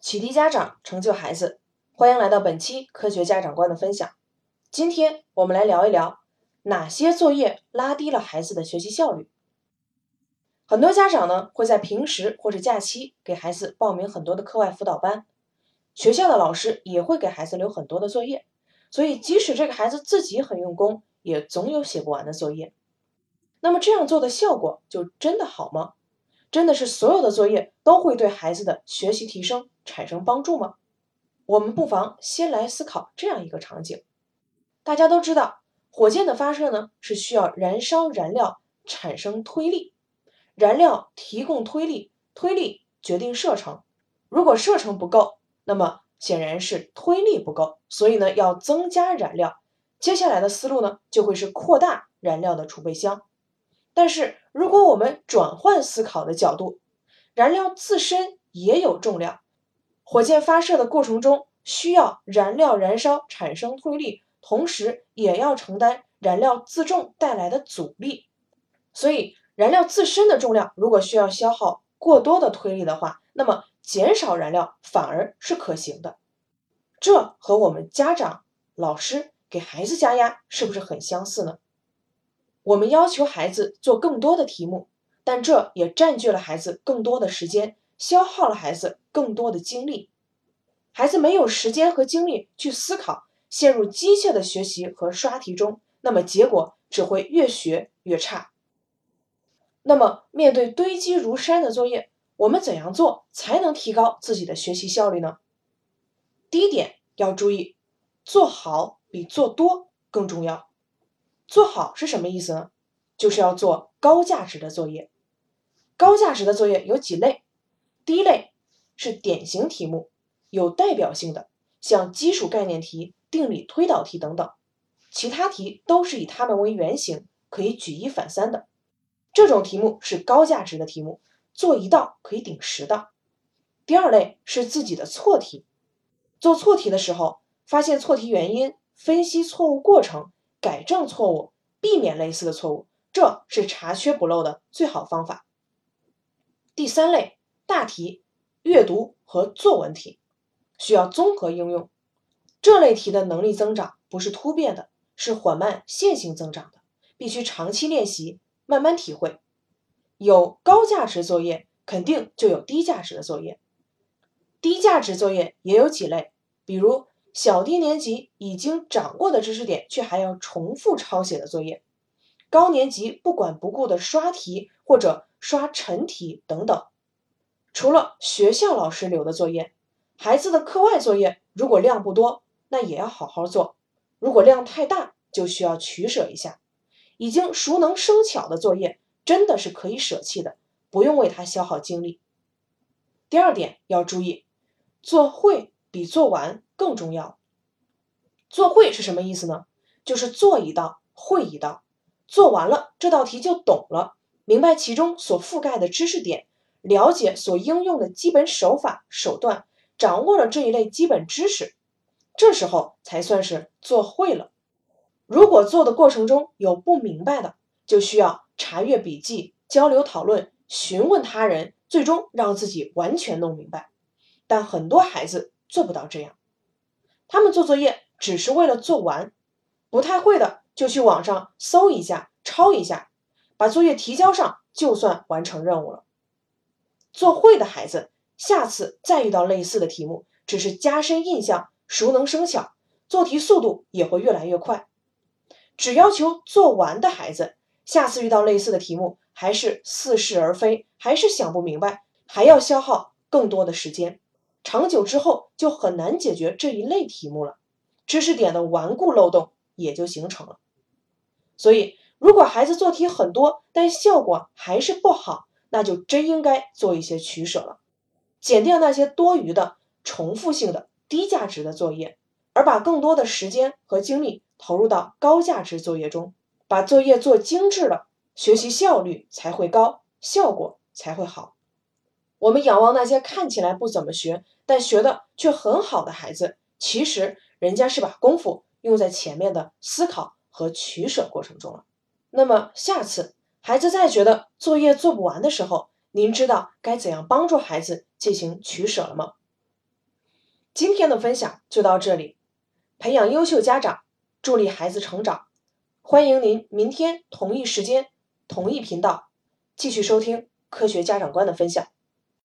启迪家长，成就孩子，欢迎来到本期科学家长观的分享。今天我们来聊一聊哪些作业拉低了孩子的学习效率。很多家长呢会在平时或者假期给孩子报名很多的课外辅导班，学校的老师也会给孩子留很多的作业，所以即使这个孩子自己很用功，也总有写不完的作业。那么这样做的效果就真的好吗？真的是所有的作业都会对孩子的学习提升产生帮助吗？我们不妨先来思考这样一个场景：大家都知道，火箭的发射呢是需要燃烧燃料产生推力，燃料提供推力，推力决定射程。如果射程不够，那么显然是推力不够，所以呢要增加燃料。接下来的思路呢就会是扩大燃料的储备箱。但是，如果我们转换思考的角度，燃料自身也有重量，火箭发射的过程中需要燃料燃烧产生推力，同时也要承担燃料自重带来的阻力。所以，燃料自身的重量如果需要消耗过多的推力的话，那么减少燃料反而是可行的。这和我们家长、老师给孩子加压是不是很相似呢？我们要求孩子做更多的题目，但这也占据了孩子更多的时间，消耗了孩子更多的精力。孩子没有时间和精力去思考，陷入机械的学习和刷题中，那么结果只会越学越差。那么，面对堆积如山的作业，我们怎样做才能提高自己的学习效率呢？第一点要注意，做好比做多更重要。做好是什么意思呢？就是要做高价值的作业。高价值的作业有几类？第一类是典型题目，有代表性的，像基础概念题、定理推导题等等。其他题都是以它们为原型，可以举一反三的。这种题目是高价值的题目，做一道可以顶十道。第二类是自己的错题，做错题的时候，发现错题原因，分析错误过程。改正错误，避免类似的错误，这是查缺补漏的最好方法。第三类大题、阅读和作文题需要综合应用。这类题的能力增长不是突变的，是缓慢线性增长的，必须长期练习，慢慢体会。有高价值作业，肯定就有低价值的作业。低价值作业也有几类，比如。小低年级已经掌握的知识点，却还要重复抄写的作业；高年级不管不顾的刷题或者刷晨题等等。除了学校老师留的作业，孩子的课外作业如果量不多，那也要好好做；如果量太大，就需要取舍一下。已经熟能生巧的作业，真的是可以舍弃的，不用为它消耗精力。第二点要注意，做会比做完。更重要，做会是什么意思呢？就是做一道会一道，做完了这道题就懂了，明白其中所覆盖的知识点，了解所应用的基本手法手段，掌握了这一类基本知识，这时候才算是做会了。如果做的过程中有不明白的，就需要查阅笔记、交流讨论、询问他人，最终让自己完全弄明白。但很多孩子做不到这样。他们做作业只是为了做完，不太会的就去网上搜一下、抄一下，把作业提交上，就算完成任务了。做会的孩子，下次再遇到类似的题目，只是加深印象、熟能生巧，做题速度也会越来越快。只要求做完的孩子，下次遇到类似的题目，还是似是而非，还是想不明白，还要消耗更多的时间。长久之后就很难解决这一类题目了，知识点的顽固漏洞也就形成了。所以，如果孩子做题很多，但效果还是不好，那就真应该做一些取舍了，减掉那些多余的、重复性的、低价值的作业，而把更多的时间和精力投入到高价值作业中，把作业做精致了，学习效率才会高，效果才会好。我们仰望那些看起来不怎么学，但学的却很好的孩子，其实人家是把功夫用在前面的思考和取舍过程中了。那么下次孩子再觉得作业做不完的时候，您知道该怎样帮助孩子进行取舍了吗？今天的分享就到这里，培养优秀家长，助力孩子成长。欢迎您明天同一时间、同一频道继续收听科学家长观的分享。